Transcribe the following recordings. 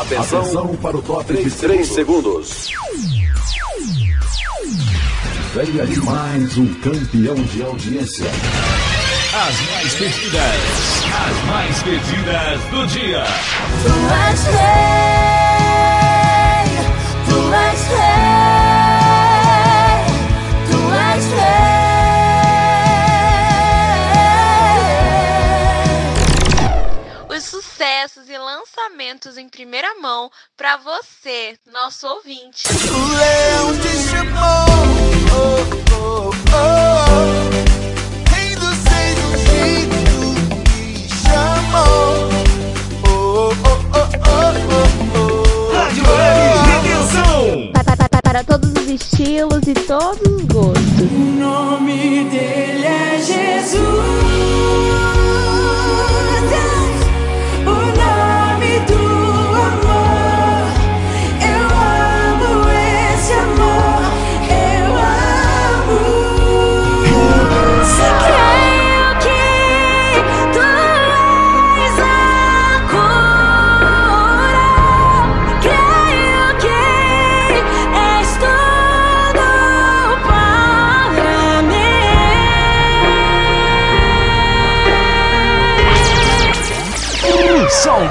Atenção, Atenção para o top de 3 segundos. Venha de mais um campeão de audiência. As mais pedidas, as mais pedidas do dia. Sucessos e lançamentos em primeira mão para você, nosso ouvinte. O leão te chamou. Oh, oh, oh. Rei dos seis chamou. Oh, oh, oh. Rádio Web pa- Para todos os estilos e todos os gostos. O nome dele é Jesus.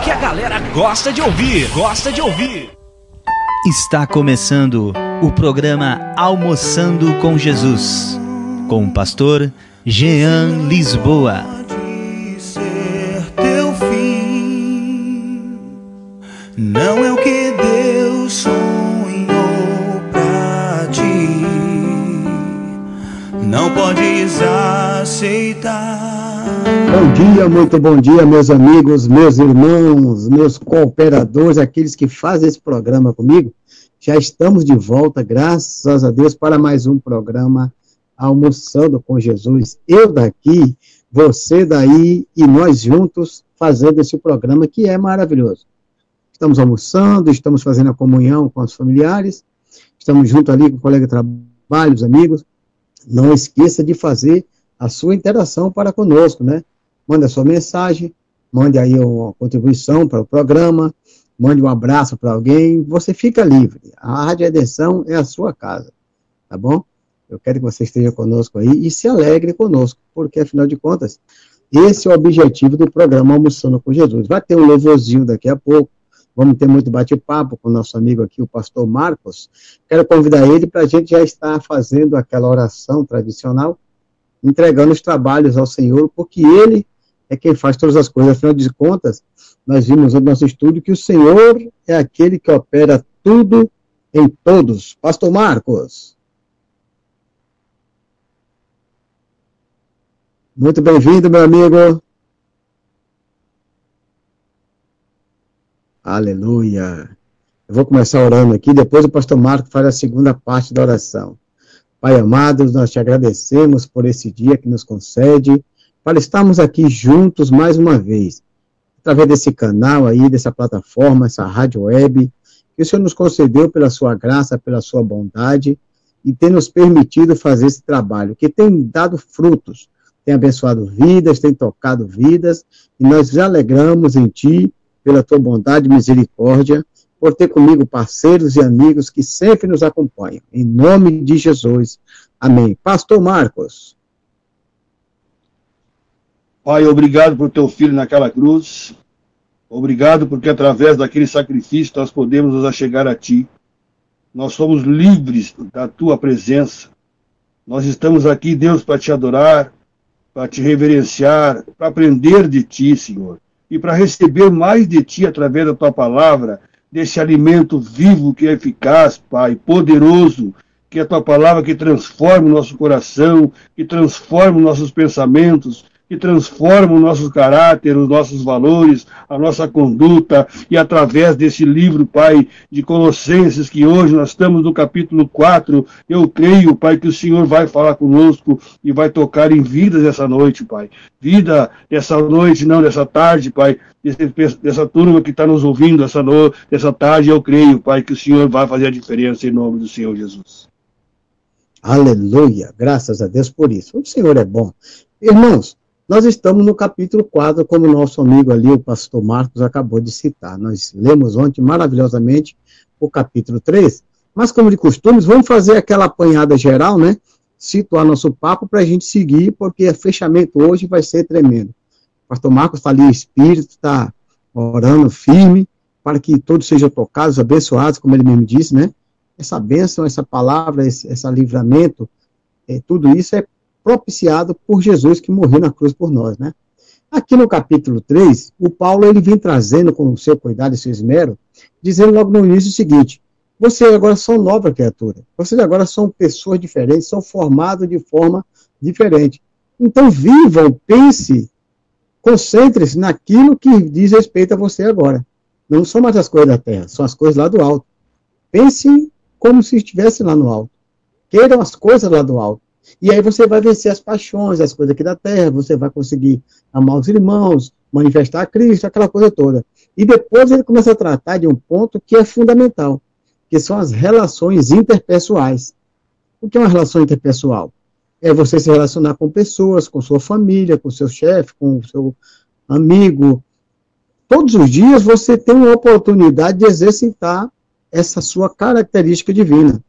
Que a galera gosta de ouvir, gosta de ouvir. Está começando o programa Almoçando com Jesus, com o pastor Jean Lisboa. Pode ser teu fim. Não é o que Deus sonhou pra ti. Não podes aceitar. Bom dia, muito bom dia, meus amigos, meus irmãos, meus cooperadores, aqueles que fazem esse programa comigo. Já estamos de volta, graças a Deus, para mais um programa Almoçando com Jesus. Eu daqui, você daí e nós juntos fazendo esse programa que é maravilhoso. Estamos almoçando, estamos fazendo a comunhão com os familiares, estamos junto ali com o colega de trabalho, os amigos. Não esqueça de fazer a sua interação para conosco, né? Mande a sua mensagem, mande aí uma contribuição para o programa, mande um abraço para alguém, você fica livre. A Rádio Redenção é a sua casa, tá bom? Eu quero que você esteja conosco aí e se alegre conosco, porque afinal de contas, esse é o objetivo do programa Almoçando com Jesus. Vai ter um louvorzinho daqui a pouco, vamos ter muito bate-papo com o nosso amigo aqui, o pastor Marcos. Quero convidar ele para a gente já estar fazendo aquela oração tradicional, entregando os trabalhos ao Senhor, porque Ele é quem faz todas as coisas. Afinal de contas, nós vimos no nosso estudo que o Senhor é aquele que opera tudo em todos. Pastor Marcos. Muito bem-vindo, meu amigo. Aleluia. Eu vou começar orando aqui, depois o pastor Marcos faz a segunda parte da oração. Pai amado, nós te agradecemos por esse dia que nos concede, para estarmos aqui juntos mais uma vez, através desse canal aí, dessa plataforma, essa rádio web, que o Senhor nos concedeu pela sua graça, pela sua bondade, e tem nos permitido fazer esse trabalho, que tem dado frutos, tem abençoado vidas, tem tocado vidas, e nós nos alegramos em Ti, pela Tua bondade e misericórdia, por ter comigo parceiros e amigos que sempre nos acompanham. Em nome de Jesus. Amém. Pastor Marcos. Pai, obrigado por teu filho naquela cruz. Obrigado porque através daquele sacrifício nós podemos nos achegar a ti. Nós somos livres da tua presença. Nós estamos aqui, Deus, para te adorar, para te reverenciar, para aprender de ti, Senhor, e para receber mais de ti através da tua palavra, desse alimento vivo que é eficaz, Pai, poderoso, que é a tua palavra que transforma o nosso coração, que transforma os nossos pensamentos, que transforma o nosso caráter, os nossos valores, a nossa conduta, e através desse livro, Pai, de Colossenses, que hoje nós estamos no capítulo 4, eu creio, Pai, que o Senhor vai falar conosco e vai tocar em vidas essa noite, Pai. Vida dessa noite, não dessa tarde, Pai, dessa turma que está nos ouvindo essa, no, essa tarde, eu creio, Pai, que o Senhor vai fazer a diferença em nome do Senhor Jesus. Aleluia. Graças a Deus por isso. O Senhor é bom. Irmãos, Nós estamos no capítulo 4, como nosso amigo ali, o pastor Marcos, acabou de citar. Nós lemos ontem maravilhosamente o capítulo 3, mas como de costume, vamos fazer aquela apanhada geral, né? Situar nosso papo para a gente seguir, porque o fechamento hoje vai ser tremendo. O pastor Marcos está ali, o espírito está orando firme, para que todos sejam tocados, abençoados, como ele mesmo disse, né? Essa bênção, essa palavra, esse, esse livramento, é, tudo isso é propiciado por Jesus que morreu na cruz por nós, né? Aqui no capítulo 3, o Paulo ele vem trazendo com o seu cuidado e seu esmero, dizendo logo no início o seguinte: vocês agora são nova criatura. Vocês agora são pessoas diferentes, são formados de forma diferente. Então vivam, pense, concentre-se naquilo que diz respeito a você agora. Não são mais as coisas da terra, são as coisas lá do alto. Pense como se estivesse lá no alto. Queiram as coisas lá do alto. E aí você vai vencer as paixões, as coisas aqui da terra, você vai conseguir amar os irmãos, manifestar a Cristo, aquela coisa toda. E depois ele começa a tratar de um ponto que é fundamental, que são as relações interpessoais. O que é uma relação interpessoal? É você se relacionar com pessoas, com sua família, com seu chefe, com seu amigo. Todos os dias você tem uma oportunidade de exercitar essa sua característica divina,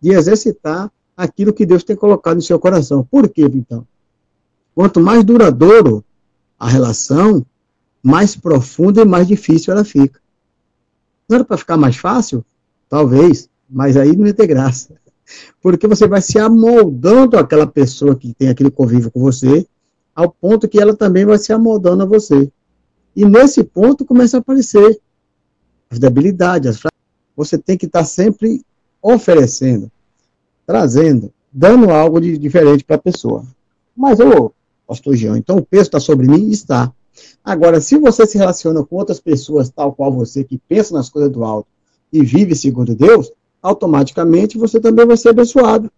de exercitar aquilo que Deus tem colocado no seu coração. Por quê, então? Quanto mais duradouro a relação, mais profunda e mais difícil ela fica. Não era para ficar mais fácil? Talvez, mas aí não ia ter graça. Porque você vai se amoldando àquela pessoa que tem aquele convívio com você, ao ponto que ela também vai se amoldando a você. E nesse ponto começa a aparecer as debilidades, as. Você tem que estar sempre oferecendo trazendo, dando algo de diferente para a pessoa. Mas, ô, pastor Jean, então o peso está sobre mim? Está. Agora, se você se relaciona com outras pessoas, tal qual você, que pensa nas coisas do alto e vive segundo Deus, automaticamente você também vai ser abençoado.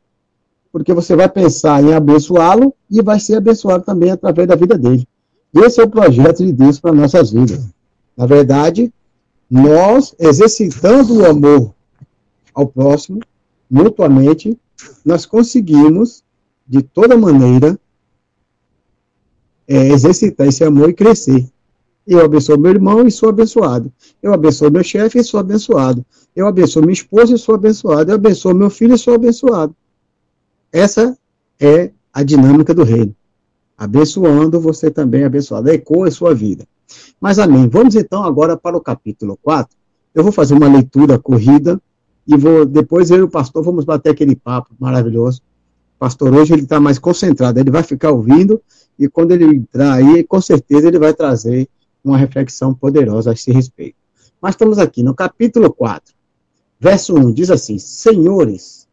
Porque você vai pensar em abençoá-lo e vai ser abençoado também através da vida dele. Esse é o projeto de Deus para nossas vidas. Na verdade, nós exercitando o amor ao próximo, mutuamente, nós conseguimos, de toda maneira, é, exercitar esse amor e crescer. Eu abençoo meu irmão e sou abençoado. Eu abençoo meu chefe e sou abençoado. Eu abençoo minha esposa e sou abençoado. Eu abençoo meu filho e sou abençoado. Essa é a dinâmica do reino. Abençoando, você também é abençoado. Ecoa a sua vida. Mas amém. Vamos então agora para o capítulo 4. Eu vou fazer uma leitura corrida e vou depois eu e o pastor vamos bater aquele papo maravilhoso. O pastor hoje ele está mais concentrado, ele vai ficar ouvindo e quando ele entrar aí, com certeza ele vai trazer uma reflexão poderosa a esse respeito. Mas estamos aqui no capítulo 4, verso 1, diz assim: Senhores,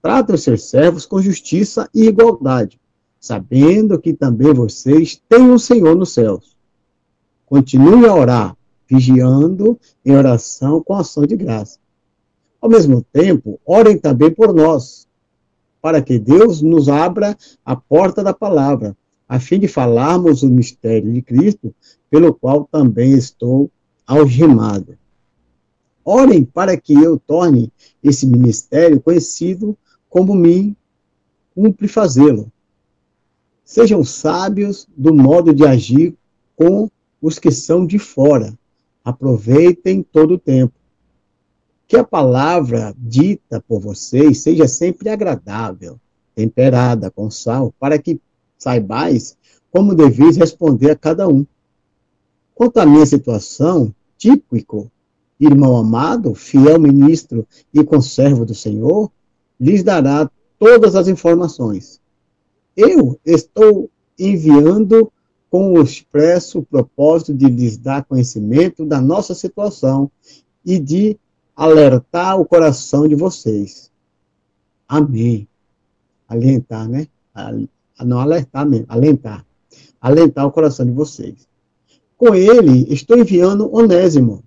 tratem os seus servos com justiça e igualdade, sabendo que também vocês têm um Senhor nos céus. Continue a orar, vigiando em oração com ação de graça ao mesmo tempo, orem também por nós, para que Deus nos abra a porta da palavra, a fim de falarmos o mistério de Cristo, pelo qual também estou algemado. Orem para que eu torne esse ministério conhecido como me cumpre fazê-lo. Sejam sábios do modo de agir com os que são de fora. Aproveitem todo o tempo que a palavra dita por vocês seja sempre agradável, temperada com sal, para que saibais como deveis responder a cada um. Quanto à minha situação, típico, irmão amado, fiel ministro e conservo do Senhor, lhes dará todas as informações. Eu estou enviando com o expresso propósito de lhes dar conhecimento da nossa situação e de alertar o coração de vocês. Amém. Alentar, né? Não alertar mesmo, alentar. Alentar o coração de vocês. Com ele, estou enviando Onésimo,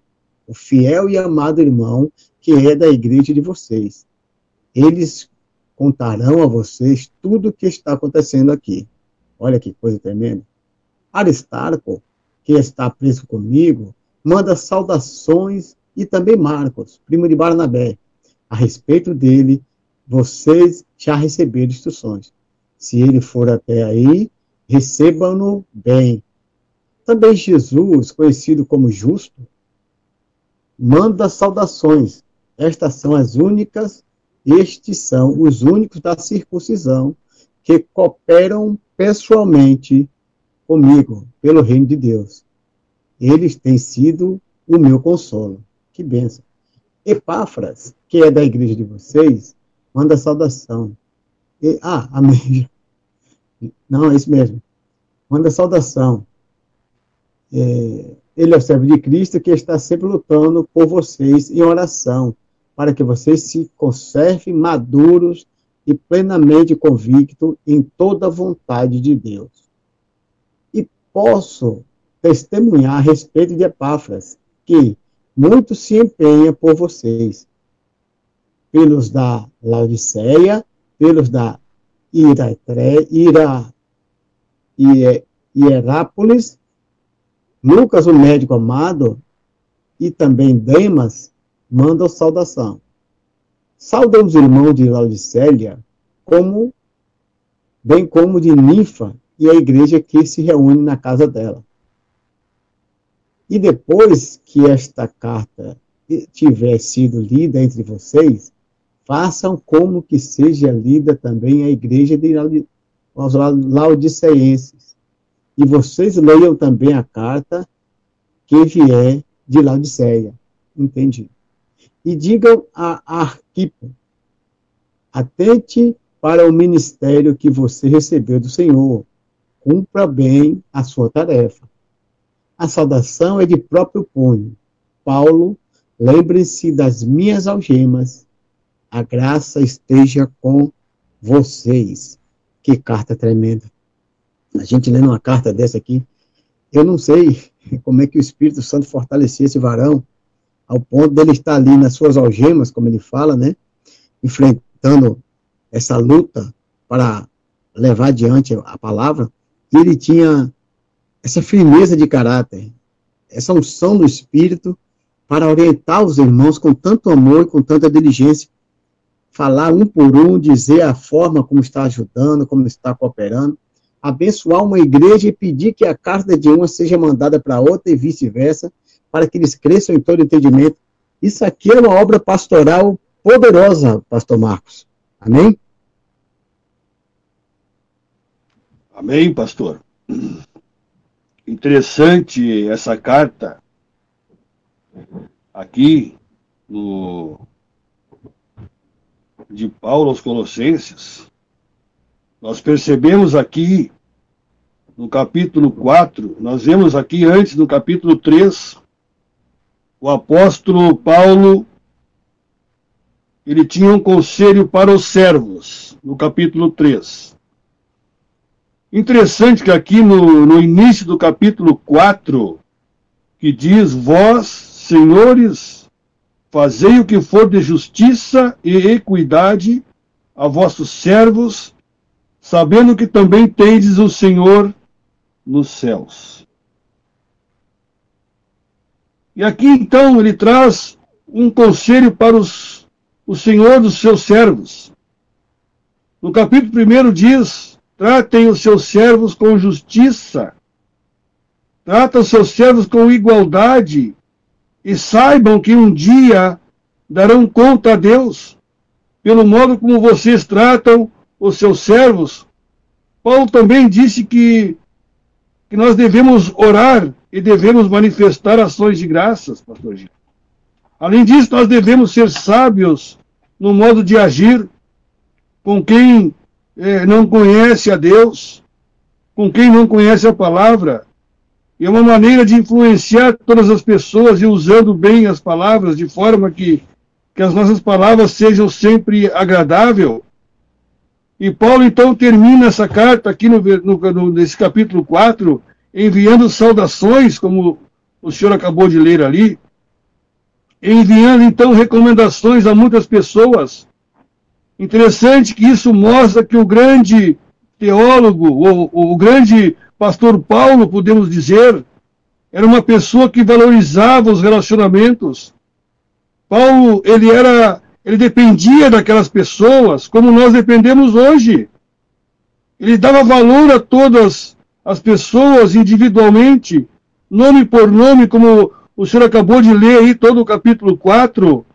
o fiel e amado irmão que é da igreja de vocês. Eles contarão a vocês tudo o que está acontecendo aqui. Olha que coisa tremenda. Aristarco, que está preso comigo, manda saudações e também Marcos, primo de Barnabé. A respeito dele, vocês já receberam instruções. Se ele for até aí, recebam-no bem. Também Jesus, conhecido como justo, manda saudações. Estas são as únicas, estes são os únicos da circuncisão que cooperam pessoalmente comigo pelo reino de Deus. Eles têm sido o meu consolo. Que benção. Epáfras, que é da igreja de vocês, manda saudação. E, ah, amém. Não, é isso mesmo. Manda saudação. É, ele é o servo de Cristo que está sempre lutando por vocês em oração, para que vocês se conservem maduros e plenamente convictos em toda a vontade de Deus. E posso testemunhar a respeito de Epáfras, que muito se empenha por vocês, pelos da Laodiceia, pelos da Iratré, Ira, Hierápolis, Lucas, o médico amado, e também Demas, mandam saudação. Saudam os irmãos de Laodiceia, como, bem como de Ninfa e a igreja que se reúne na casa dela. E depois que esta carta tiver sido lida entre vocês, façam como que seja lida também a igreja de Laodiceenses. E vocês leiam também a carta que vier de Laodiceia. Entendi. E digam a Arquipo, atente para o ministério que você recebeu do Senhor. Cumpra bem a sua tarefa. A saudação é de próprio punho. Paulo, lembre-se das minhas algemas a graça esteja com vocês. Que carta tremenda. A gente lendo uma carta dessa aqui, eu não sei como é que o Espírito Santo fortalecia esse varão, ao ponto dele estar ali nas suas algemas, como ele fala, né? Enfrentando essa luta para levar adiante a palavra. E ele tinha essa firmeza de caráter, essa unção do Espírito para orientar os irmãos com tanto amor e com tanta diligência falar um por um, dizer a forma como está ajudando, como está cooperando, abençoar uma igreja e pedir que a carta de uma seja mandada para outra e vice-versa, para que eles cresçam em todo entendimento. Isso aqui é uma obra pastoral poderosa, pastor Marcos. Amém? Amém, pastor. Interessante essa carta aqui no de Paulo aos Colossenses, nós percebemos aqui no capítulo 4, nós vemos aqui antes no capítulo 3, o apóstolo Paulo ele tinha um conselho para os servos, no capítulo 3. Interessante que aqui no, no início do capítulo 4, que diz: Vós, senhores, Fazei o que for de justiça e equidade a vossos servos, sabendo que também tendes o Senhor nos céus. E aqui então ele traz um conselho para os, o Senhor dos seus servos. No capítulo 1 diz: tratem os seus servos com justiça, trata os seus servos com igualdade e saibam que um dia darão conta a Deus pelo modo como vocês tratam os seus servos. Paulo também disse que, que nós devemos orar e devemos manifestar ações de graças, pastor Gil. Além disso, nós devemos ser sábios no modo de agir com quem eh, não conhece a Deus, com quem não conhece a palavra, e é uma maneira de influenciar todas as pessoas e usando bem as palavras, de forma que, que as nossas palavras sejam sempre agradáveis. E Paulo então termina essa carta aqui no, no, nesse capítulo 4, enviando saudações, como o senhor acabou de ler ali, enviando então recomendações a muitas pessoas. Interessante que isso mostra que o grande teólogo, o, o grande pastor Paulo, podemos dizer, era uma pessoa que valorizava os relacionamentos. Paulo, ele era, ele dependia daquelas pessoas, como nós dependemos hoje. Ele dava valor a todas as pessoas individualmente, nome por nome, como o senhor acabou de ler aí todo o capítulo 4.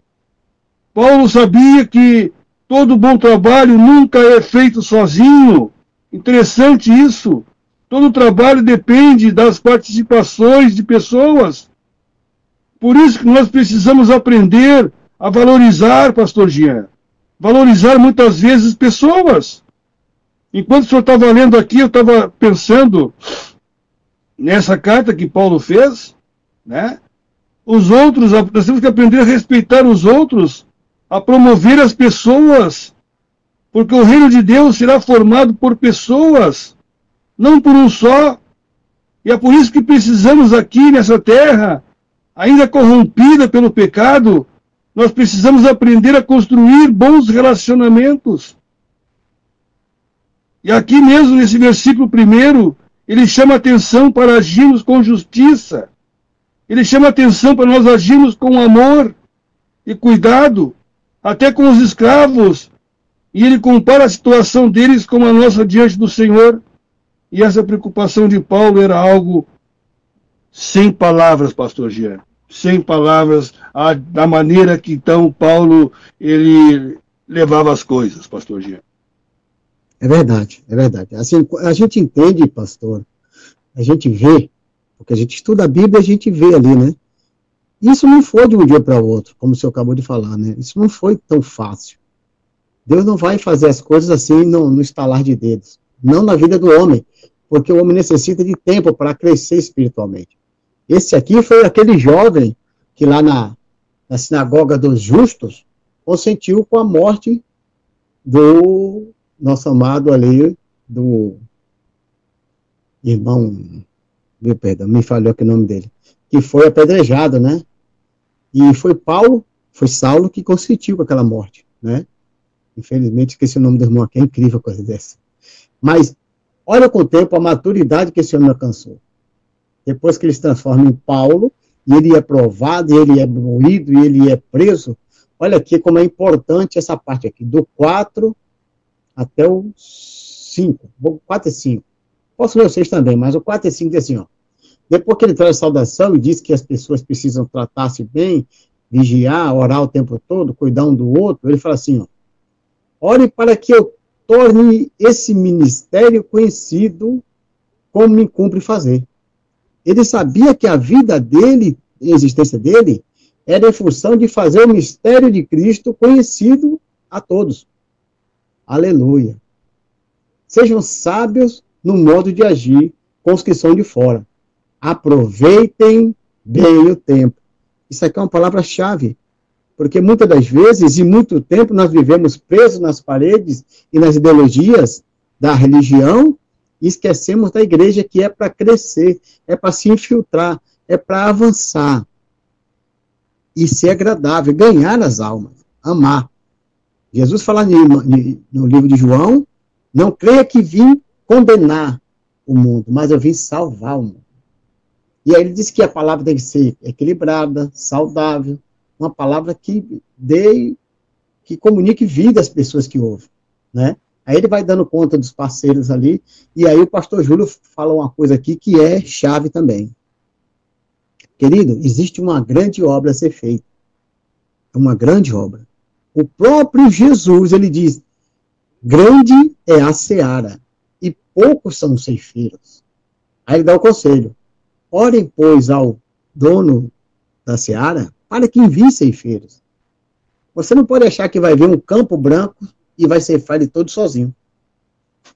Paulo sabia que todo bom trabalho nunca é feito sozinho. Interessante isso. Todo trabalho depende das participações de pessoas. Por isso que nós precisamos aprender a valorizar, pastor Jean. Valorizar muitas vezes pessoas. Enquanto o senhor estava lendo aqui, eu estava pensando nessa carta que Paulo fez, né? Os outros, nós temos que aprender a respeitar os outros, a promover as pessoas, porque o reino de Deus será formado por pessoas, não por um só. E é por isso que precisamos aqui nessa terra, ainda corrompida pelo pecado, nós precisamos aprender a construir bons relacionamentos. E aqui mesmo, nesse versículo primeiro, ele chama atenção para agirmos com justiça. Ele chama atenção para nós agirmos com amor e cuidado, até com os escravos. E ele compara a situação deles com a nossa diante do Senhor. E essa preocupação de Paulo era algo sem palavras, pastor Jean. Sem palavras, a, da maneira que então Paulo ele levava as coisas, pastor Jean. É verdade, é verdade. Assim, a gente entende, pastor, a gente vê, porque a gente estuda a Bíblia, a gente vê ali, né? Isso não foi de um dia para o outro, como o senhor acabou de falar, né? Isso não foi tão fácil. Deus não vai fazer as coisas assim no, no estalar de dedos. Não na vida do homem, porque o homem necessita de tempo para crescer espiritualmente. Esse aqui foi aquele jovem que lá na, na sinagoga dos justos consentiu com a morte do nosso amado ali, do irmão, meu perdão, me falhou aqui o nome dele, que foi apedrejado, né? E foi Paulo, foi Saulo que consentiu com aquela morte, né? Infelizmente, esqueci o nome do irmão aqui, é incrível coisa dessa. Mas, olha com o tempo a maturidade que esse homem alcançou. Depois que ele se transforma em Paulo, e ele é provado, e ele é moído, e ele é preso, olha aqui como é importante essa parte aqui, do 4 até o 5, 4 e 5. Posso ler o 6 também, mas o 4 e 5 diz assim, ó. Depois que ele traz saudação e diz que as pessoas precisam tratar-se bem, vigiar, orar o tempo todo, cuidar um do outro, ele fala assim, ó. Ore para que eu torne esse ministério conhecido como me cumpre fazer. Ele sabia que a vida dele, a existência dele, era em função de fazer o mistério de Cristo conhecido a todos. Aleluia. Sejam sábios no modo de agir com os que são de fora. Aproveitem bem o tempo. Isso aqui é uma palavra-chave. Porque muitas das vezes, e muito tempo, nós vivemos presos nas paredes e nas ideologias da religião e esquecemos da igreja que é para crescer, é para se infiltrar, é para avançar e ser agradável, ganhar as almas, amar. Jesus fala no livro de João, não creia que vim condenar o mundo, mas eu vim salvar o mundo. E aí ele diz que a palavra tem que ser equilibrada, saudável, uma palavra que dê, que comunique vida às pessoas que ouvem, né? Aí ele vai dando conta dos parceiros ali, e aí o pastor Júlio fala uma coisa aqui que é chave também. Querido, existe uma grande obra a ser feita. Uma grande obra. O próprio Jesus, ele diz: grande é a seara, e poucos são os ceifeiros. Aí ele dá o conselho: orem, pois, ao dono da seara, para que envie ceifeiros. Você não pode achar que vai ver um campo branco e vai ceifar ele todo sozinho.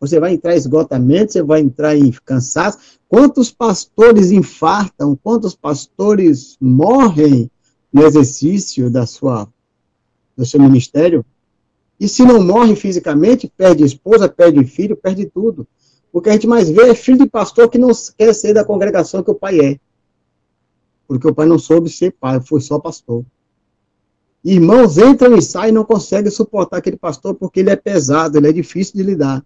Você vai entrar em esgotamento, você vai entrar em cansaço. Quantos pastores infartam, quantos pastores morrem no exercício da sua do seu ministério. E se não morre fisicamente, perde esposa, perde filho, perde tudo. O que a gente mais vê é filho de pastor que não quer ser da congregação que o pai é. Porque o pai não soube ser pai, foi só pastor. Irmãos entram e saem e não conseguem suportar aquele pastor porque ele é pesado, ele é difícil de lidar.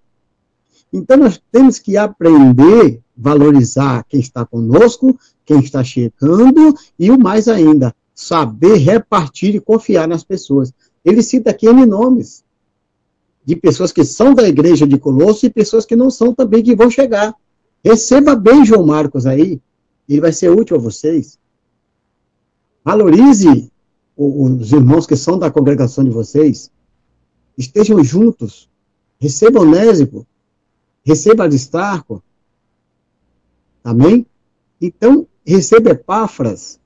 Então nós temos que aprender, valorizar quem está conosco, quem está chegando e o mais ainda, saber repartir e confiar nas pessoas. Ele cita aqui N nomes de pessoas que são da igreja de Colosso e pessoas que não são também, que vão chegar. Receba bem João Marcos aí, ele vai ser útil a vocês. Valorize os irmãos que são da congregação de vocês. Estejam juntos. Receba Onésimo. Receba Aristarco. Amém? Então, receba Epáfras.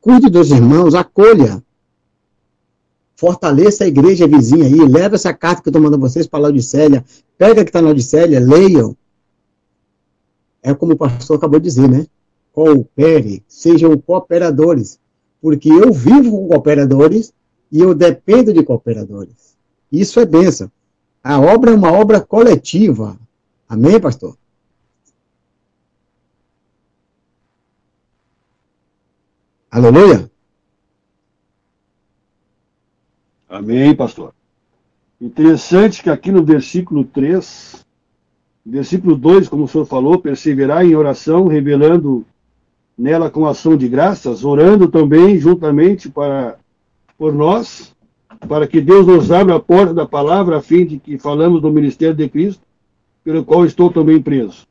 Cuide dos irmãos, acolha. Fortaleça a igreja vizinha aí. Leva essa carta que eu estou mandando vocês para a Laudicélia. Pega que está na Laudicélia, leiam. É como o pastor acabou de dizer, né? Coopere, sejam cooperadores. Porque eu vivo com cooperadores e eu dependo de cooperadores. Isso é bênção. A obra é uma obra coletiva. Amém, pastor? Aleluia? Amém, pastor. Interessante que aqui no versículo 3, versículo 2, como o senhor falou, perseverar em oração, revelando nela com ação de graças, orando também juntamente para por nós, para que Deus nos abra a porta da palavra, a fim de que falamos do ministério de Cristo, pelo qual estou também preso,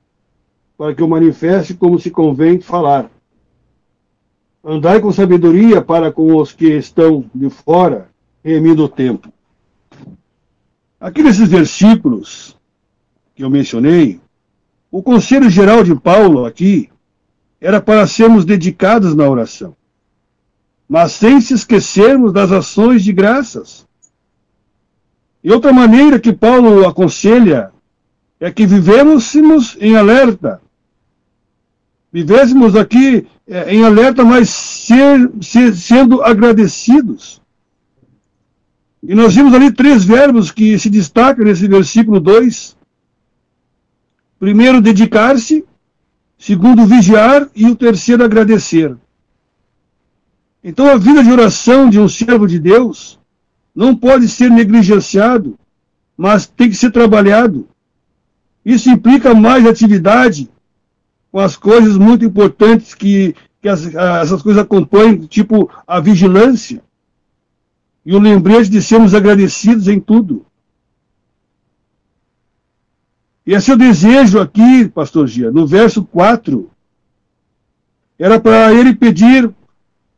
para que eu manifeste como se convém falar. Andai com sabedoria para com os que estão de fora, remindo o tempo. Aqui nesses versículos que eu mencionei, o conselho geral de Paulo aqui era para sermos dedicados na oração, mas sem se esquecermos das ações de graças. E outra maneira que Paulo aconselha é que vivêssemos em alerta. Vivêssemos aqui é, em alerta, mas ser, ser, sendo agradecidos. E nós vimos ali três verbos que se destacam nesse versículo 2. Primeiro, dedicar-se segundo, vigiar e o terceiro, agradecer. Então, a vida de oração de um servo de Deus não pode ser negligenciado, mas tem que ser trabalhado. Isso implica mais atividade com as coisas muito importantes que, que as, essas coisas acompanham, tipo a vigilância e o lembrete de sermos agradecidos em tudo. E esse é o desejo aqui, pastor Gia, no verso 4. Era para ele pedir,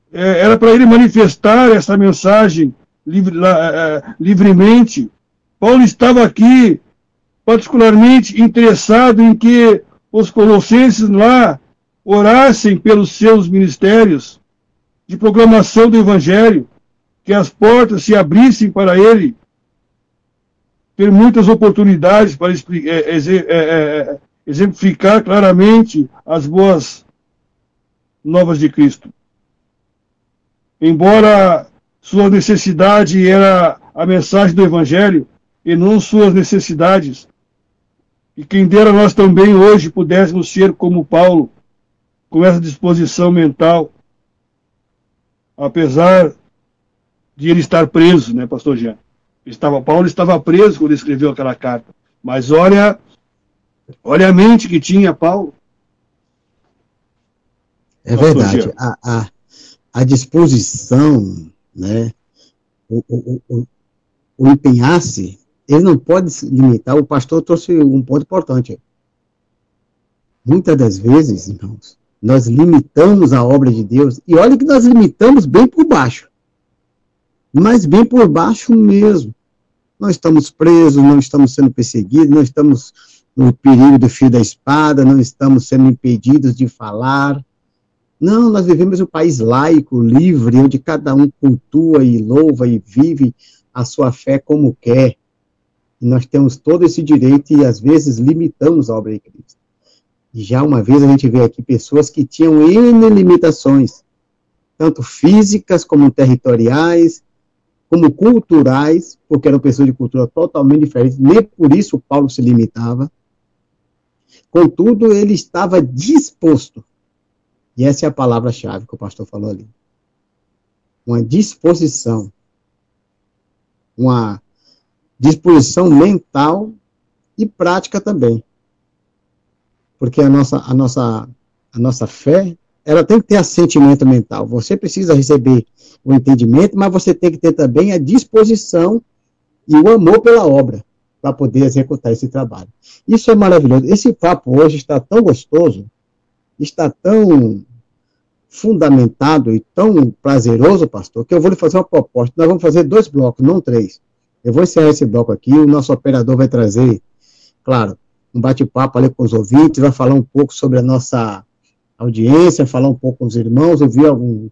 é, era para ele manifestar essa mensagem é, é, livremente. Paulo estava aqui particularmente interessado em que os colossenses lá orassem pelos seus ministérios de proclamação do evangelho, que as portas se abrissem para ele ter muitas oportunidades para é, é, é, exemplificar claramente as boas novas de Cristo. Embora sua necessidade era a mensagem do Evangelho e não suas necessidades, e quem dera nós também hoje pudéssemos ser como Paulo, com essa disposição mental, apesar de ele estar preso, né, pastor Jean? Estava, Paulo estava preso quando escreveu aquela carta. Mas olha, olha a mente que tinha Paulo. É verdade. A, a, a, disposição, né, o, o, o, o empenhar-se, ele não pode se limitar. O pastor trouxe um ponto importante. Muitas das vezes, irmãos, nós limitamos a obra de Deus, e olha que nós limitamos bem por baixo mas bem por baixo mesmo. Nós estamos presos, não estamos sendo perseguidos, não estamos no perigo do fio da espada, não estamos sendo impedidos de falar. Não, nós vivemos um país laico, livre, onde cada um cultua e louva e vive a sua fé como quer. E nós temos todo esse direito e às vezes limitamos a obra de Cristo. E já uma vez a gente vê aqui pessoas que tinham N limitações, tanto físicas como territoriais, como culturais, porque eram pessoas de cultura totalmente diferente, nem por isso Paulo se limitava. Contudo, ele estava disposto, e essa é a palavra-chave que o pastor falou ali. Uma disposição, uma disposição mental e prática também. Porque a nossa, a nossa, a nossa fé ela tem que ter assentimento mental. Você precisa receber o entendimento, mas você tem que ter também a disposição e o amor pela obra. para poder executar esse trabalho. Isso é maravilhoso. Esse papo hoje está tão gostoso, está tão fundamentado e tão prazeroso, pastor, que eu vou lhe fazer uma proposta. Nós vamos fazer dois blocos, não três. Eu vou encerrar esse bloco aqui, o nosso operador vai trazer, claro, um bate-papo ali com os ouvintes, vai falar um pouco sobre a nossa audiência, falar um pouco com os irmãos, ouvir algum,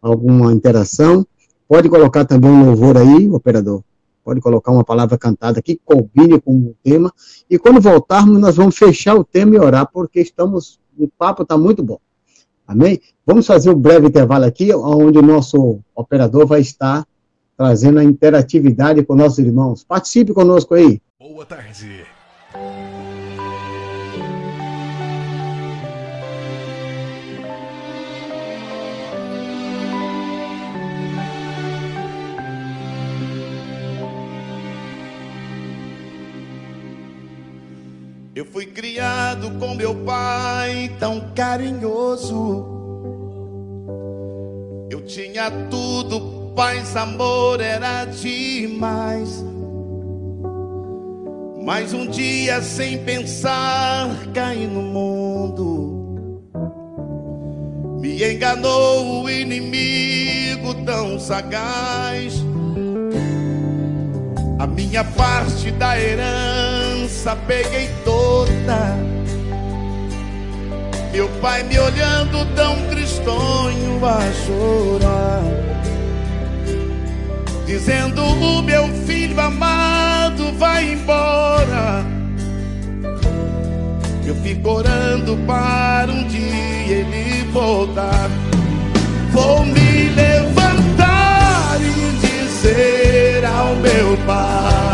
alguma interação. Pode colocar também um louvor aí, operador. Pode colocar uma palavra cantada que combine com o tema. E quando voltarmos, nós vamos fechar o tema e orar, porque estamos. O papo está muito bom. Amém? Vamos fazer um breve intervalo aqui, onde o nosso operador vai estar trazendo a interatividade com nossos irmãos. Participe conosco aí. Boa tarde. Eu fui criado com meu pai tão carinhoso. Eu tinha tudo, paz, amor, era demais. Mas um dia, sem pensar, caí no mundo. Me enganou o inimigo tão sagaz. A minha parte da herança peguei toda. Meu pai me olhando tão tristonho a chorar. Dizendo: O meu filho amado vai embora. Eu fico orando para um dia ele voltar. Vou me levantar e dizer ao meu pai: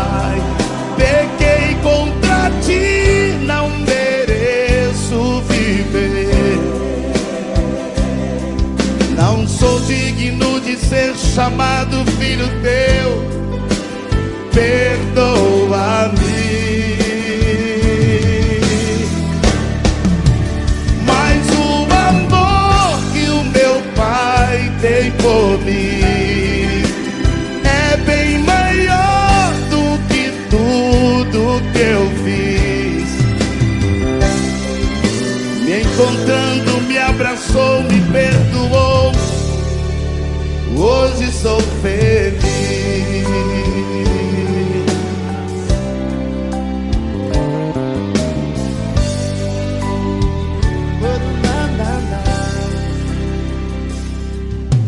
ser chamado filho teu. Perdoa-me. Sou feliz.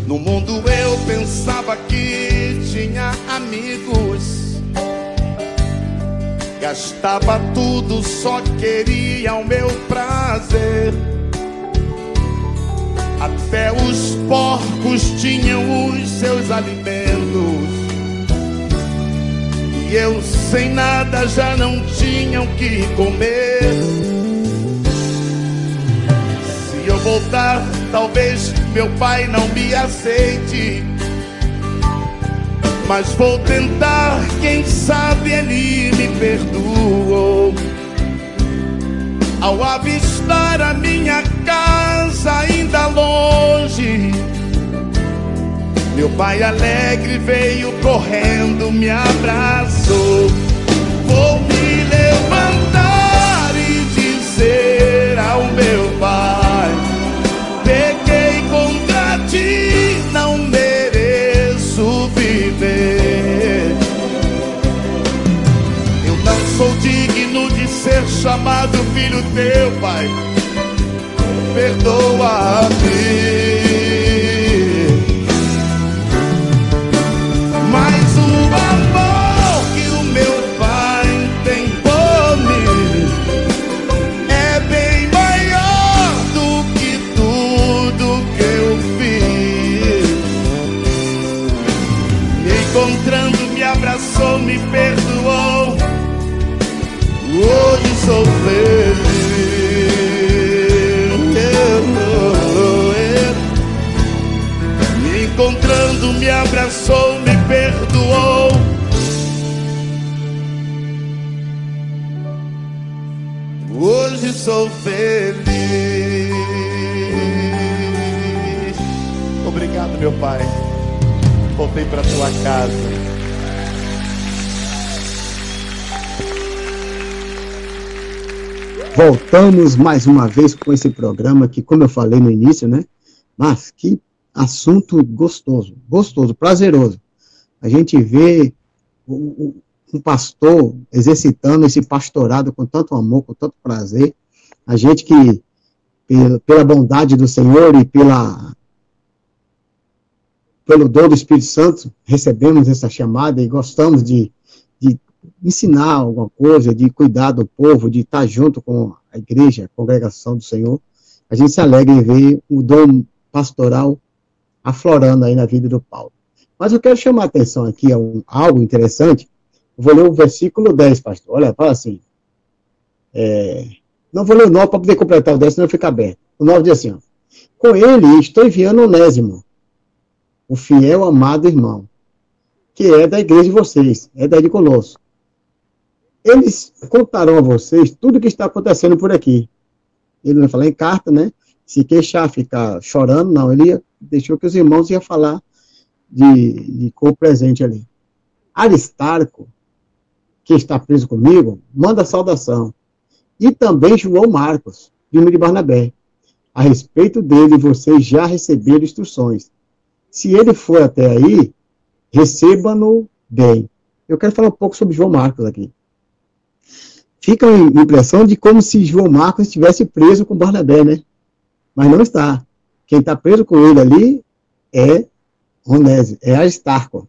No mundo eu pensava que tinha amigos. Gastava tudo, só queria nada já não tinha o que comer. Se eu voltar, talvez meu pai não me aceite. Mas vou tentar, quem sabe ele me perdoou. Ao avistar a minha casa ainda longe, meu pai alegre veio correndo, me abraçou. Chamado filho teu, pai. Perdoa-me. Voltamos mais uma vez com esse programa que, como eu falei no início, né? Mas que assunto gostoso, gostoso, prazeroso. A gente vê um pastor exercitando esse pastorado com tanto amor, com tanto prazer. A gente que, pela bondade do Senhor e pela pelo dom do Espírito Santo, recebemos essa chamada e gostamos de, ensinar alguma coisa, de cuidar do povo, de estar junto com a igreja, a congregação do Senhor. A gente se alegra em ver o dom pastoral aflorando aí na vida do Paulo. Mas eu quero chamar a atenção aqui a um, algo interessante. Vou ler o versículo 10, pastor. Olha, fala assim. É, não vou ler o 9 para poder completar o 10, senão fica aberto. O 9 diz assim: ó, Com ele estou enviando Onésimo, o fiel amado irmão, que é da igreja de vocês, é da de Colosso. Eles contarão a vocês tudo o que está acontecendo por aqui. Ele não falar em carta, né? Se queixar, ficar chorando, não. Ele deixou que os irmãos iam falar de, de cor presente ali. Aristarco, que está preso comigo, manda saudação. E também João Marcos, primo de Barnabé. A respeito dele, vocês já receberam instruções. Se ele for até aí, receba-no bem. Eu quero falar um pouco sobre João Marcos aqui. Fica a impressão de como se João Marcos estivesse preso com Barnabé, né? Mas não está. Quem está preso com ele ali é Onésio, é Aristarco.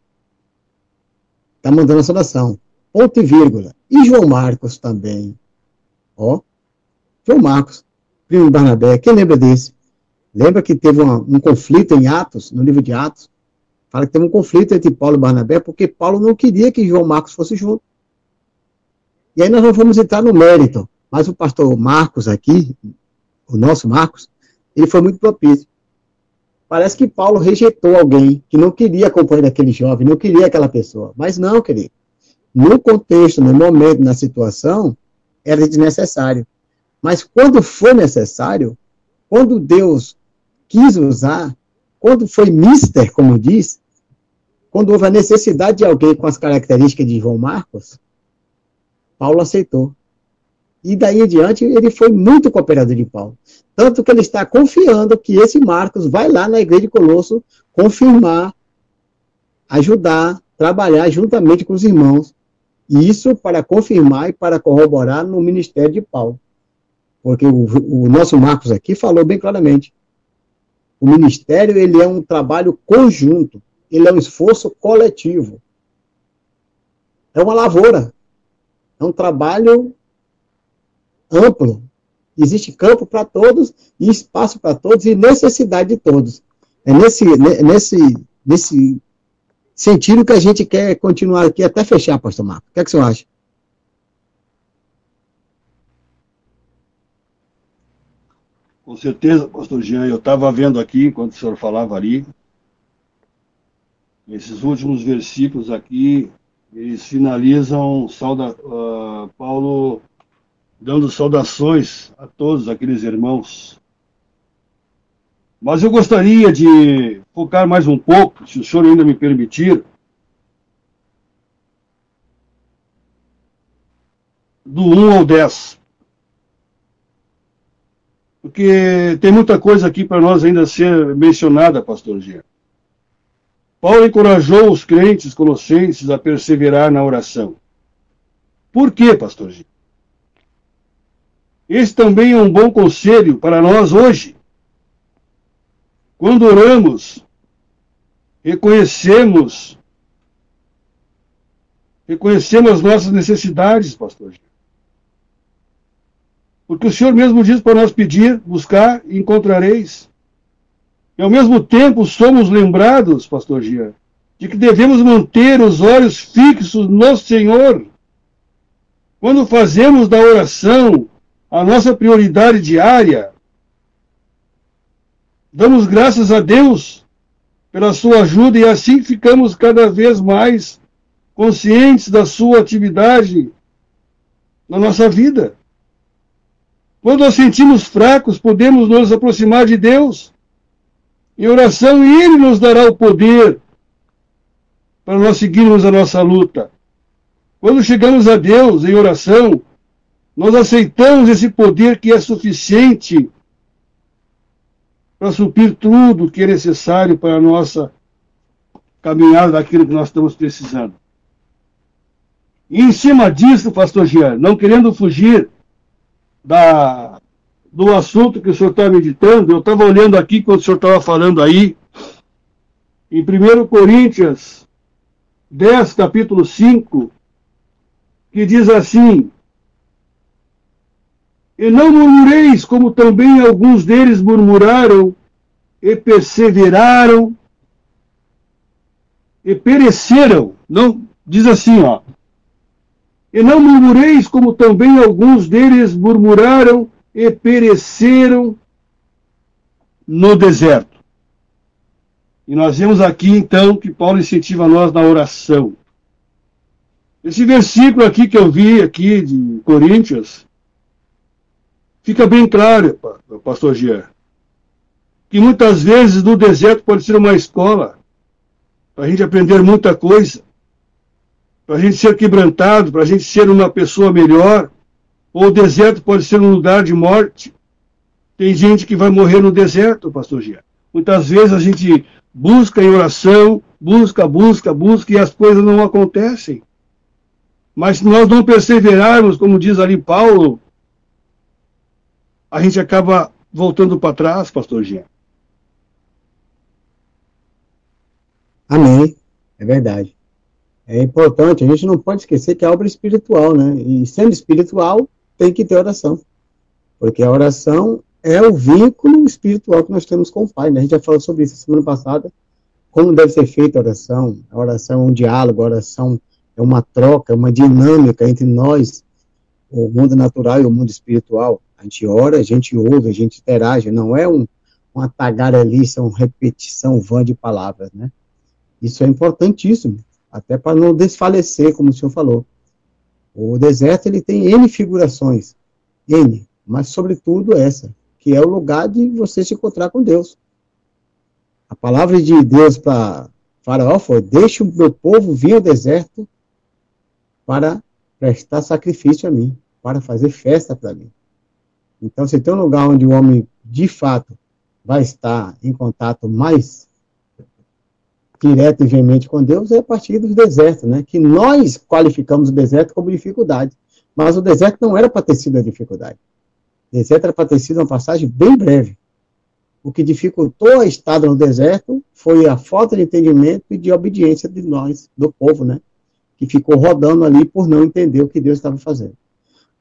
Está mandando a saudação. Ponto e vírgula. E João Marcos também. Ó. João Marcos, primo de Barnabé. Quem lembra desse? Lembra que teve uma, um conflito em Atos, no livro de Atos? Fala que teve um conflito entre Paulo e Barnabé, porque Paulo não queria que João Marcos fosse junto. E aí nós não vamos entrar no mérito, mas o pastor Marcos aqui, o nosso Marcos, ele foi muito propício. Parece que Paulo rejeitou alguém que não queria acompanhar aquele jovem, não queria aquela pessoa. Mas não, querido. No contexto, no momento, na situação, era desnecessário. Mas quando foi necessário, quando Deus quis usar, quando foi mister, como diz, quando houve a necessidade de alguém com as características de João Marcos, Paulo aceitou. E daí em diante ele foi muito cooperador de Paulo. Tanto que ele está confiando que esse Marcos vai lá na igreja de Colosso confirmar, ajudar, trabalhar juntamente com os irmãos. Isso para confirmar e para corroborar no ministério de Paulo. Porque o, o nosso Marcos aqui falou bem claramente. O ministério, ele é um trabalho conjunto, ele é um esforço coletivo. É uma lavoura. É um trabalho amplo. Existe campo para todos, e espaço para todos, e necessidade de todos. É nesse, nesse, nesse sentido que a gente quer continuar aqui até fechar, pastor Marco. O que, é que o senhor acha? Com certeza, pastor Jean, eu estava vendo aqui, enquanto o senhor falava ali, esses últimos versículos aqui, eles finalizam sauda, uh, Paulo dando saudações a todos aqueles irmãos. Mas eu gostaria de focar mais um pouco, se o senhor ainda me permitir, do 1 ao 10 porque tem muita coisa aqui para nós ainda ser mencionada, pastor Gia. Paulo encorajou os crentes colossenses a perseverar na oração. Por quê, pastor Gia? Esse também é um bom conselho para nós hoje. Quando oramos, reconhecemos reconhecemos as nossas necessidades, pastor. Porque o Senhor mesmo diz para nós pedir, buscar e encontrareis. E ao mesmo tempo somos lembrados, pastor Gia, de que devemos manter os olhos fixos no Senhor. Quando fazemos da oração a nossa prioridade diária, damos graças a Deus pela sua ajuda e assim ficamos cada vez mais conscientes da sua atividade na nossa vida. Quando nos sentimos fracos, podemos nos aproximar de Deus em oração e Ele nos dará o poder para nós seguirmos a nossa luta. Quando chegamos a Deus em oração, Nós aceitamos esse poder que é suficiente para suprir tudo que é necessário para a nossa caminhada daquilo que nós estamos precisando. E em cima disso, pastor Jean, não querendo fugir da, do assunto que o senhor está meditando, eu estava olhando aqui quando o senhor estava falando aí, em 1 Coríntios 10, capítulo 5, que diz assim: E não murmureis, como também alguns deles murmuraram e perseveraram e pereceram. Não, diz assim, ó. E não murmureis, como também alguns deles murmuraram e pereceram no deserto. E nós vemos aqui então que Paulo incentiva nós na oração. Esse versículo aqui que eu vi aqui de Coríntios fica bem claro, pastor Jean, que muitas vezes no deserto pode ser uma escola para a gente aprender muita coisa, para a gente ser quebrantado, para a gente ser uma pessoa melhor. Ou o deserto pode ser um lugar de morte. Tem gente que vai morrer no deserto, pastor Jean. Muitas vezes a gente busca em oração, busca, busca, busca, e as coisas não acontecem. Mas se nós não perseverarmos, como diz ali Paulo, a gente acaba voltando para trás, pastor Jean. Amém. É verdade. É importante, a gente não pode esquecer que é obra espiritual, né? E sendo espiritual, tem que ter oração. Porque a oração é o vínculo espiritual que nós temos com o Pai. Né? A gente já falou sobre isso semana passada, como deve ser feita a oração. A oração é um diálogo, a oração é uma troca, é uma dinâmica entre nós, o mundo natural e o mundo espiritual. A gente ora, a gente ouve, a gente interage, não é um, uma tagarelice, uma repetição vã de palavras, né? Isso é importantíssimo, até para não desfalecer, como o senhor falou. O deserto, ele tem N figurações, N, mas sobretudo essa, que é o lugar de você se encontrar com Deus. A palavra de Deus para Faraó foi: Deixe o meu povo vir ao deserto para prestar sacrifício a mim, para fazer festa para mim. Então, se tem um lugar onde o homem, de fato, vai estar em contato mais direto e veemente com Deus, é a partir dos desertos, né? Que nós qualificamos o deserto como dificuldade. Mas o deserto não era para ter sido a dificuldade deserto era para ter sido uma passagem bem breve. O que dificultou a estada no deserto foi a falta de entendimento e de obediência de nós, do povo, né? Que ficou rodando ali por não entender o que Deus estava fazendo.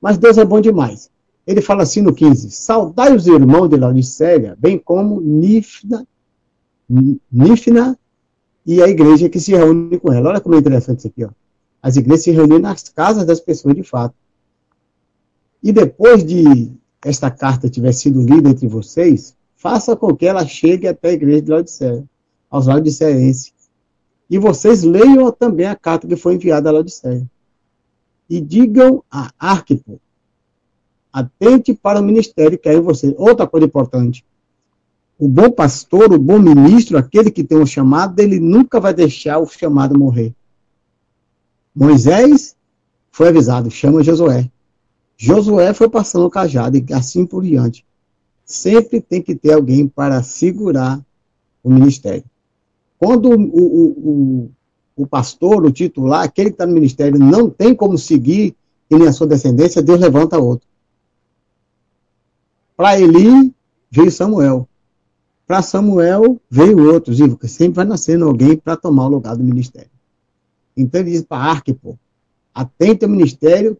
Mas Deus é bom demais. Ele fala assim no 15: Saudai os irmãos de Laodiceia, bem como Nífna, Nífna e a igreja que se reúne com ela. Olha como é interessante isso aqui, ó. As igrejas se reúnem nas casas das pessoas de fato. E depois de esta carta tiver sido lida entre vocês, faça com que ela chegue até a igreja de Laodiceia, aos laodiceenses. E vocês leiam também a carta que foi enviada a Laodiceia. E digam a Arquipo, atente para o ministério que é em você. Outra coisa importante. O bom pastor, o bom ministro, aquele que tem um chamado, ele nunca vai deixar o chamado morrer. Moisés foi avisado, chama Josué. Josué foi passando o cajado e assim por diante. Sempre tem que ter alguém para segurar o ministério. Quando o, o, o, o pastor, o titular, aquele que está no ministério, não tem como seguir ele a sua descendência, Deus levanta outro. Para Eli veio Samuel. Para Samuel veio outros. E sempre vai nascendo alguém para tomar o lugar do ministério. Então ele diz para Arquipo, atente ao ministério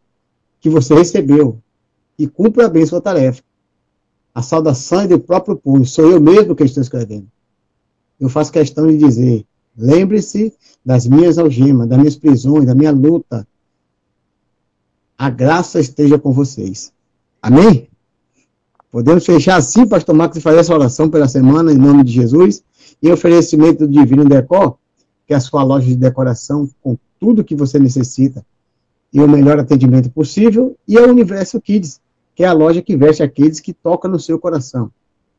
que você recebeu e cumpra bem sua tarefa. A saudação é do próprio punho, sou eu mesmo que estou escrevendo. Eu faço questão de dizer, lembre-se das minhas algemas, das minhas prisões, da minha luta. A graça esteja com vocês. Amém? Podemos fechar assim, pastor Marcos, e fazer essa oração pela semana, em nome de Jesus, e oferecimento do Divino Decor, que é a sua loja de decoração com tudo que você necessita e o melhor atendimento possível, e a Universo Kids, que é a loja que veste a Kids que toca no seu coração.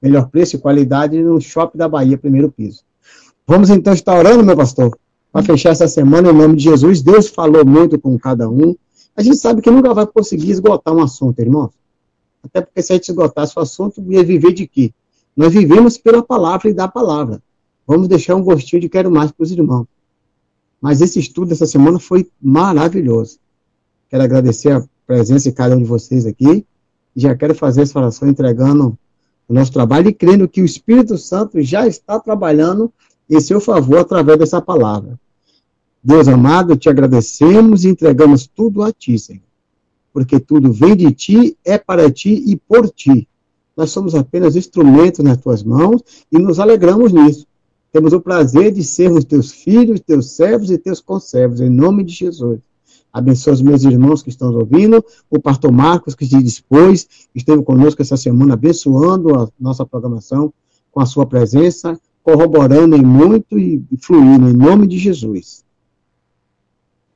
Melhor preço e qualidade no Shopping da Bahia, primeiro piso. Vamos então estar orando, meu pastor, para fechar essa semana em nome de Jesus. Deus falou muito com cada um. A gente sabe que nunca vai conseguir esgotar um assunto, irmãos. Até porque se a gente esgotasse o assunto, ia viver de quê? Nós vivemos pela palavra e da palavra. Vamos deixar um gostinho de quero mais para os irmãos. Mas esse estudo dessa semana foi maravilhoso. Quero agradecer a presença de cada um de vocês aqui. Já quero fazer essa oração entregando o nosso trabalho e crendo que o Espírito Santo já está trabalhando em seu favor através dessa palavra. Deus amado, te agradecemos e entregamos tudo a ti, Senhor. Porque tudo vem de ti, é para ti e por ti. Nós somos apenas instrumentos nas tuas mãos e nos alegramos nisso. Temos o prazer de sermos teus filhos, teus servos e teus conservos, em nome de Jesus. Abençoa os meus irmãos que estão ouvindo, o pastor Marcos, que se dispôs, esteve conosco essa semana, abençoando a nossa programação com a sua presença, corroborando em muito e fluindo, em nome de Jesus.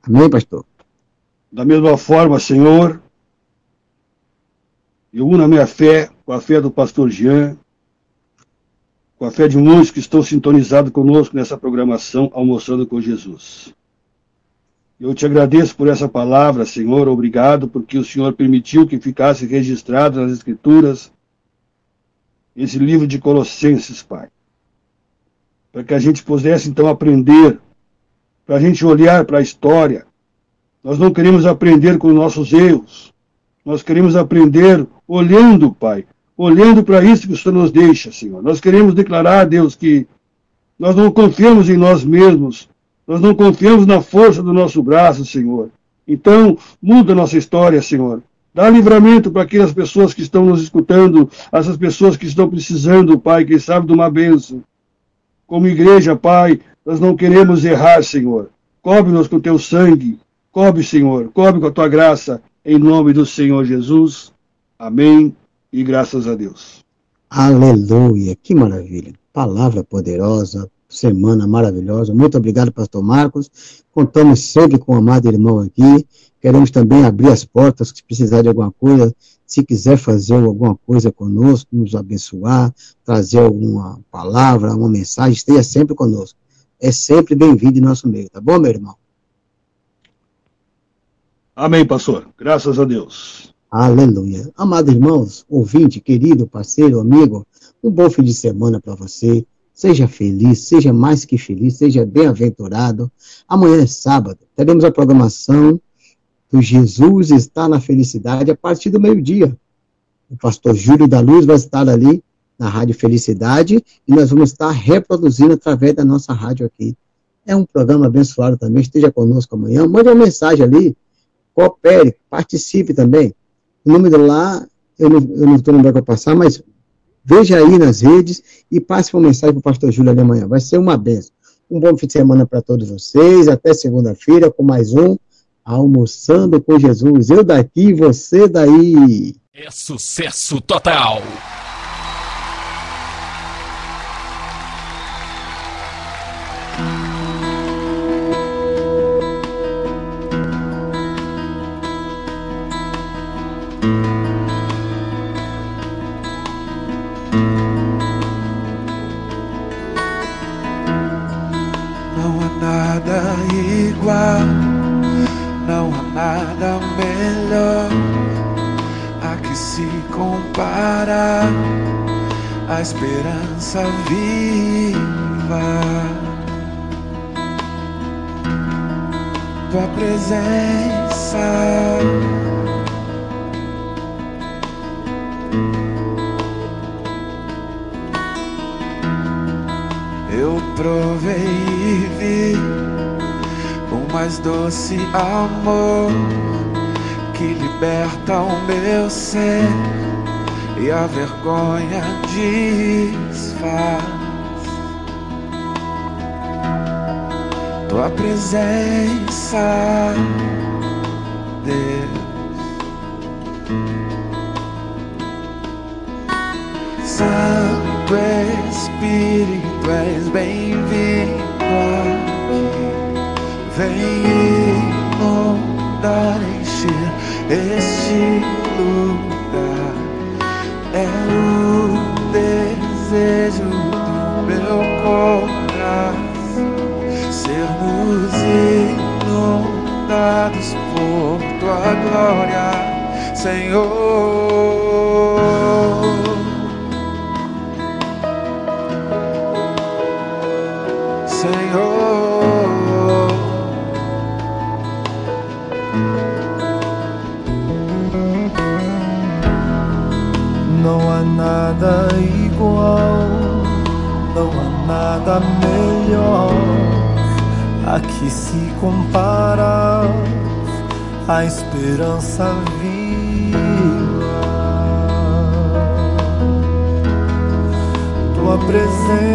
Amém, pastor? Da mesma forma, Senhor, eu uno a minha fé com a fé do pastor Jean, com a fé de muitos que estão sintonizados conosco nessa programação Almoçando com Jesus. Eu te agradeço por essa palavra, Senhor, obrigado, porque o Senhor permitiu que ficasse registrado nas Escrituras esse livro de Colossenses, Pai. Para que a gente pudesse então aprender, para a gente olhar para a história. Nós não queremos aprender com nossos erros, nós queremos aprender olhando, Pai, olhando para isso que o Senhor nos deixa, Senhor. Nós queremos declarar, Deus, que nós não confiamos em nós mesmos, nós não confiamos na força do nosso braço, Senhor. Então, muda a nossa história, Senhor. Dá livramento para aquelas pessoas que estão nos escutando, essas pessoas que estão precisando, Pai, quem sabe de uma bênção. Como igreja, Pai, nós não queremos errar, Senhor. Cobre-nos com teu sangue. Cobre, Senhor. Cobre com a tua graça. Em nome do Senhor Jesus. Amém. E graças a Deus. Aleluia. Que maravilha. Palavra poderosa, semana maravilhosa. Muito obrigado, pastor Marcos. Contamos sempre com o amado irmão aqui. Queremos também abrir as portas, se precisar de alguma coisa, se quiser fazer alguma coisa conosco, nos abençoar, trazer alguma palavra, uma mensagem, esteja sempre conosco. É sempre bem-vindo em nosso meio, tá bom, meu irmão? Amém, pastor. Graças a Deus. Aleluia. Amados irmãos, ouvinte, querido, parceiro, amigo, um bom fim de semana para você. Seja feliz, seja mais que feliz, seja bem-aventurado. Amanhã é sábado, teremos a programação do Jesus está na felicidade a partir do meio-dia. O pastor Júlio da Luz vai estar ali na Rádio Felicidade e nós vamos estar reproduzindo através da nossa rádio aqui. É um programa abençoado também, esteja conosco amanhã. Mande uma mensagem ali, coopere, participe também. O número lá, eu não, estou lembrando para passar, mas Veja aí nas redes e passe uma mensagem para o pastor Júlio ali amanhã. Vai ser uma benção. Um bom fim de semana para todos vocês. Até segunda-feira com mais um Almoçando com Jesus. Eu daqui, você daí. É sucesso total. Esperança viva. Tua presença. Eu provei e vi o mais doce amor que liberta o meu ser e a vergonha desfaz. Tua presença, Deus. Santo Espírito, és bem-vindo aqui. Vem inundar, encher este lugar. por tua glória, Senhor. Senhor, não há nada igual, não há nada melhor que se compara à esperança viva. Tua presença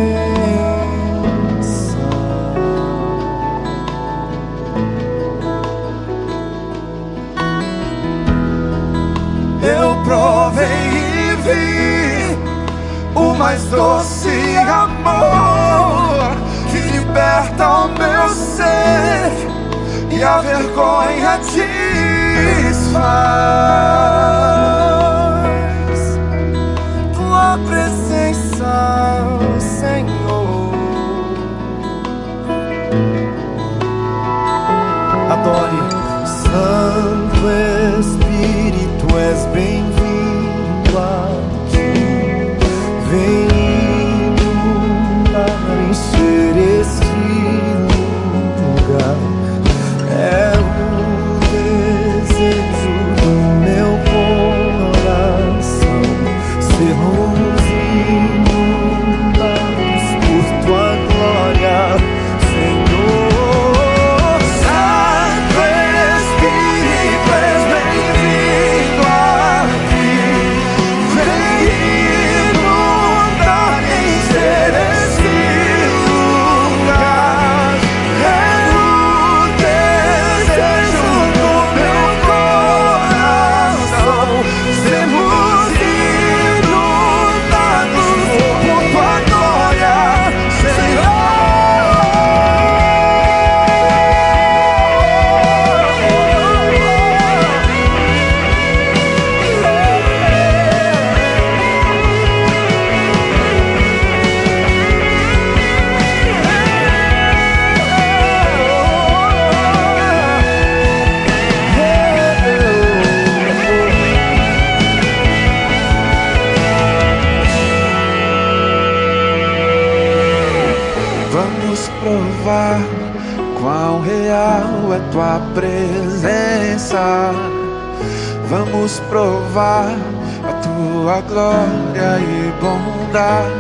smile. andar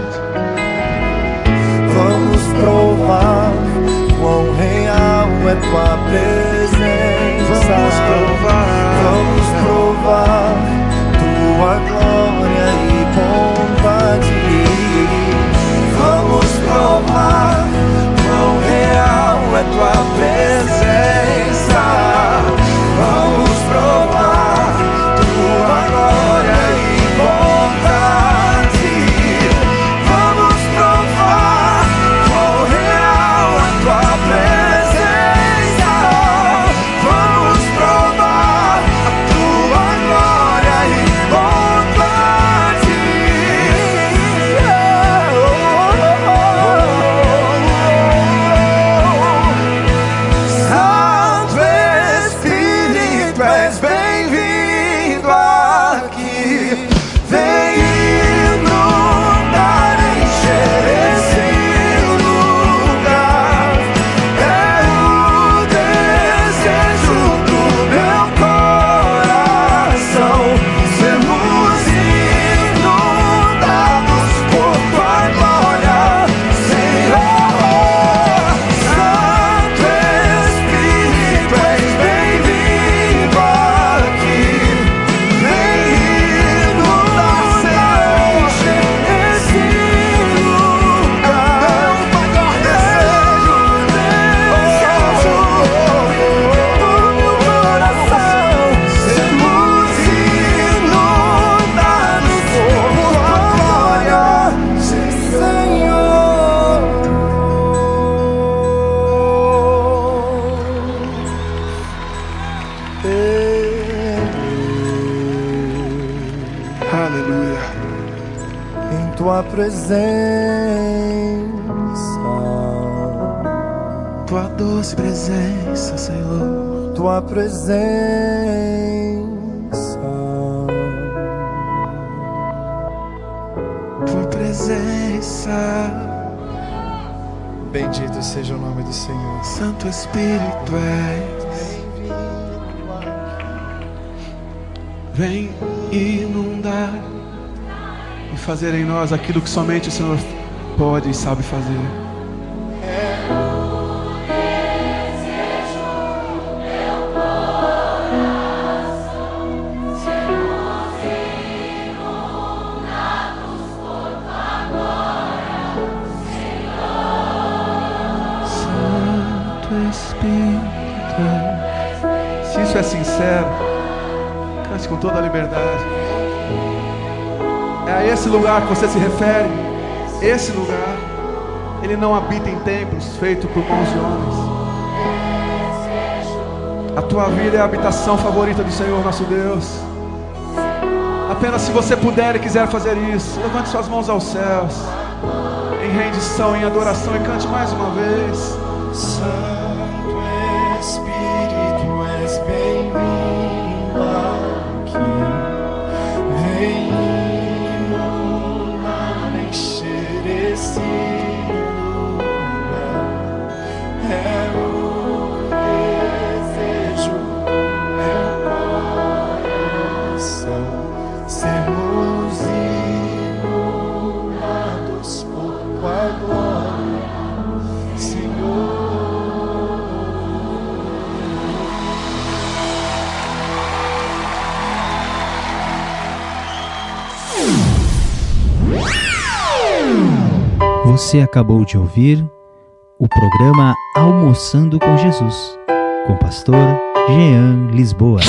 És. Vem inundar e fazer em nós aquilo que somente o Senhor pode e sabe fazer. Liberdade. É a esse lugar que você se refere. Esse lugar. Ele não habita em templos feitos por mãos de homens. A tua vida é a habitação favorita do Senhor nosso Deus. Apenas se você puder e quiser fazer isso, levante suas mãos aos céus, em rendição, em adoração, e cante mais uma vez. Você acabou de ouvir o programa Almoçando com Jesus, com o pastor Jean Lisboa.